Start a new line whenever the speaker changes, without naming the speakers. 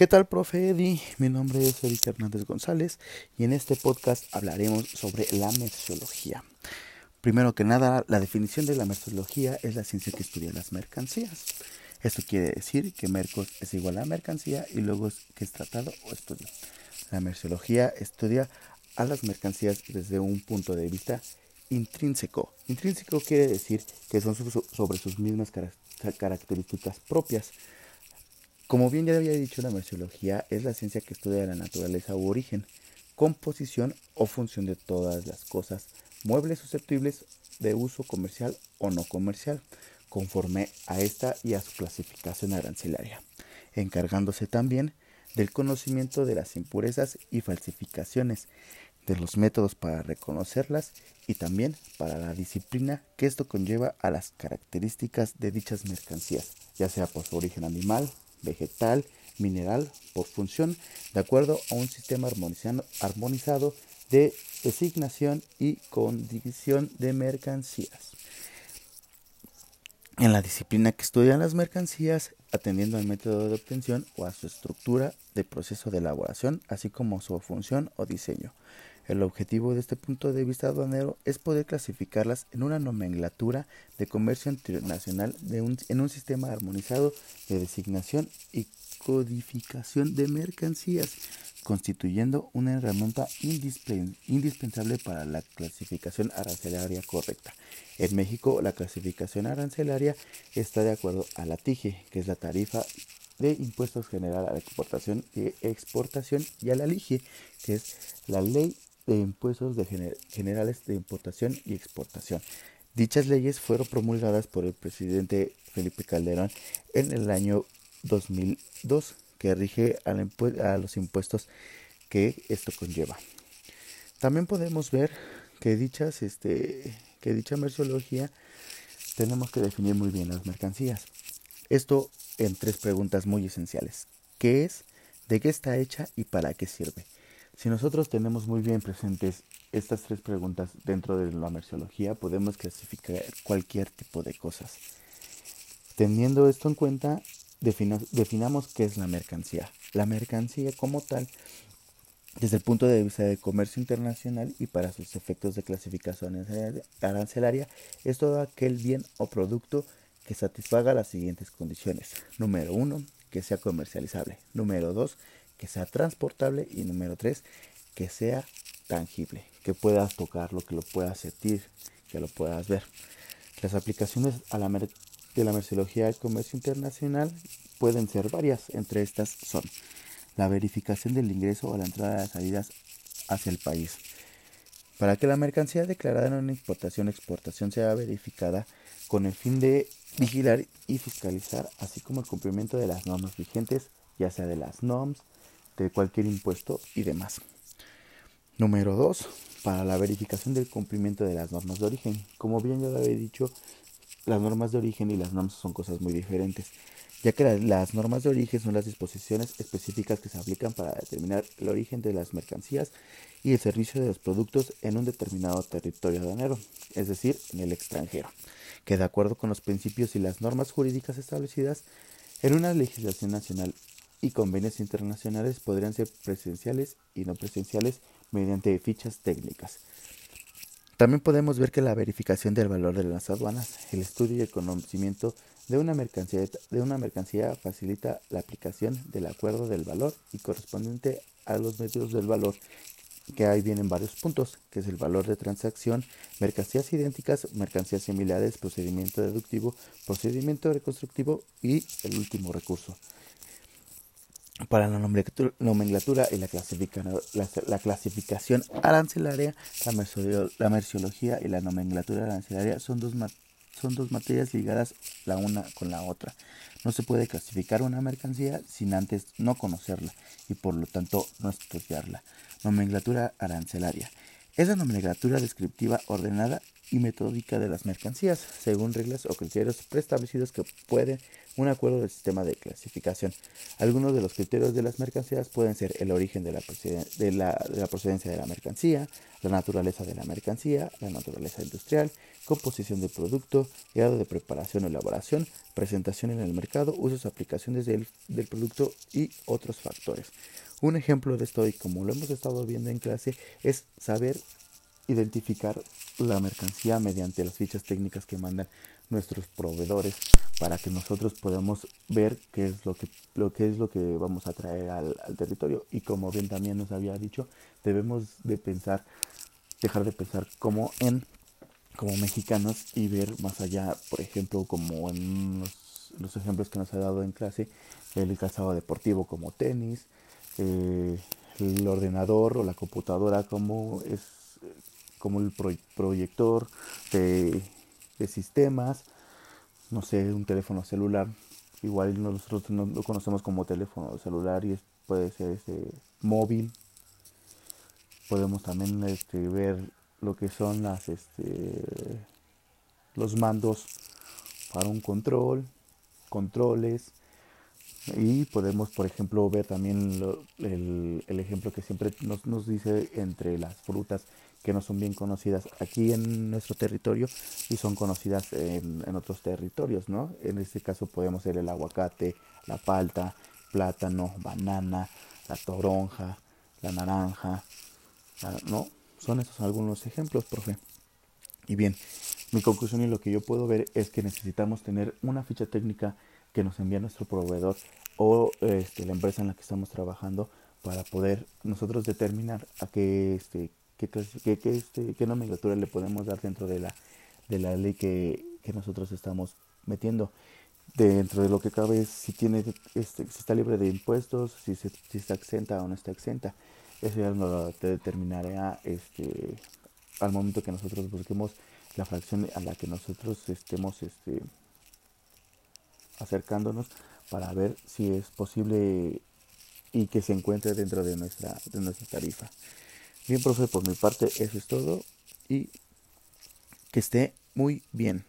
¿Qué tal, profe Eddie? Mi nombre es Eric Hernández González y en este podcast hablaremos sobre la merciología. Primero que nada, la definición de la merciología es la ciencia que estudia las mercancías. Esto quiere decir que mercos es igual a mercancía y luego que es tratado o estudio. La merciología estudia a las mercancías desde un punto de vista intrínseco. Intrínseco quiere decir que son sobre sus mismas características propias. Como bien ya había dicho, la merciología es la ciencia que estudia la naturaleza u origen, composición o función de todas las cosas, muebles susceptibles de uso comercial o no comercial, conforme a esta y a su clasificación arancelaria, encargándose también del conocimiento de las impurezas y falsificaciones, de los métodos para reconocerlas y también para la disciplina que esto conlleva a las características de dichas mercancías, ya sea por su origen animal, vegetal, mineral, por función, de acuerdo a un sistema armonizado de designación y condición de mercancías. En la disciplina que estudian las mercancías, atendiendo al método de obtención o a su estructura de proceso de elaboración, así como su función o diseño. El objetivo de este punto de vista aduanero es poder clasificarlas en una nomenclatura de comercio internacional en un sistema armonizado de designación y codificación de mercancías, constituyendo una herramienta indispensable para la clasificación arancelaria correcta. En México, la clasificación arancelaria está de acuerdo a la TIGE, que es la tarifa de impuestos general a la exportación y exportación, y a la LIGE, que es la ley de impuestos generales de importación y exportación. Dichas leyes fueron promulgadas por el presidente Felipe Calderón en el año 2002, que rige a los impuestos que esto conlleva. También podemos ver que, dichas, este, que dicha merciología tenemos que definir muy bien las mercancías. Esto en tres preguntas muy esenciales. ¿Qué es? ¿De qué está hecha? ¿Y para qué sirve? Si nosotros tenemos muy bien presentes estas tres preguntas dentro de la merciología, podemos clasificar cualquier tipo de cosas. Teniendo esto en cuenta, definamos qué es la mercancía. La mercancía como tal, desde el punto de vista del comercio internacional y para sus efectos de clasificación arancelaria, es todo aquel bien o producto que satisfaga las siguientes condiciones. Número uno, que sea comercializable. Número dos, que sea transportable y número tres, que sea tangible, que puedas tocarlo, que lo puedas sentir, que lo puedas ver. Las aplicaciones a la de la merciología del comercio internacional pueden ser varias, entre estas son la verificación del ingreso o la entrada de las salidas hacia el país. Para que la mercancía declarada en una importación o exportación sea verificada con el fin de vigilar y fiscalizar, así como el cumplimiento de las normas vigentes, ya sea de las NOMS, de cualquier impuesto y demás. Número 2. Para la verificación del cumplimiento de las normas de origen. Como bien ya lo había dicho, las normas de origen y las normas son cosas muy diferentes, ya que las normas de origen son las disposiciones específicas que se aplican para determinar el origen de las mercancías y el servicio de los productos en un determinado territorio aduanero, es decir, en el extranjero, que de acuerdo con los principios y las normas jurídicas establecidas en una legislación nacional y convenios internacionales podrían ser presenciales y no presenciales mediante fichas técnicas. También podemos ver que la verificación del valor de las aduanas, el estudio y el conocimiento de una mercancía, de una mercancía facilita la aplicación del acuerdo del valor y correspondiente a los medios del valor que ahí vienen varios puntos, que es el valor de transacción, mercancías idénticas, mercancías similares, procedimiento deductivo, procedimiento reconstructivo y el último recurso. Para la nomenclatura y la, clasificación arancelaria, la, merciología y la nomenclatura arancelaria son dos, son dos materias ligadas la una con la otra. No se puede clasificar una mercancía sin antes no conocerla y por lo tanto no estudiarla. Nomenclatura arancelaria. Es la nomenclatura descriptiva ordenada y metódica de las mercancías, según reglas o criterios preestablecidos que pueden un acuerdo del sistema de clasificación. Algunos de los criterios de las mercancías pueden ser el origen de la, de la, de la procedencia de la mercancía, la naturaleza de la mercancía, la naturaleza industrial, composición del producto, grado de preparación o elaboración, presentación en el mercado, usos, aplicaciones del, del producto y otros factores. Un ejemplo de esto, y como lo hemos estado viendo en clase, es saber identificar la mercancía mediante las fichas técnicas que mandan nuestros proveedores para que nosotros podamos ver qué es lo que, lo que es lo que vamos a traer al, al territorio. Y como bien también nos había dicho debemos de pensar dejar de pensar como en como mexicanos y ver más allá, por ejemplo, como en los, ejemplos que nos ha dado en clase, el calzado deportivo como tenis, eh, el ordenador o la computadora como es como el proyector de, sistemas, no sé, un teléfono celular, igual nosotros no lo conocemos como teléfono celular y puede ser este móvil. Podemos también este, ver lo que son las este, los mandos para un control, controles y podemos por ejemplo ver también el, el, ejemplo que siempre nos, nos dice entre las frutas que no son bien conocidas aquí en nuestro territorio y son conocidas en, en otros territorios, ¿no? En este caso podemos ser el aguacate, la palta, plátano, banana, la toronja, la naranja, ¿no? Son esos algunos ejemplos, profe. Y bien, mi conclusión y lo que yo puedo ver es que necesitamos tener una ficha técnica que nos envía nuestro proveedor o este, la empresa en la que estamos trabajando para poder nosotros determinar a qué, este, qué, qué, qué, este, qué nomenclatura le podemos dar dentro de la, de la ley que, que nosotros estamos metiendo. Dentro de lo que cabe si tiene este, si está libre de impuestos, si, se, si está exenta o no está exenta. Eso ya lo determinará este, al momento que nosotros busquemos la fracción a la que nosotros estemos este, acercándonos para ver si es posible y que se encuentre dentro de nuestra, de nuestra tarifa. Bien, profe, por mi parte eso es todo y que esté muy bien.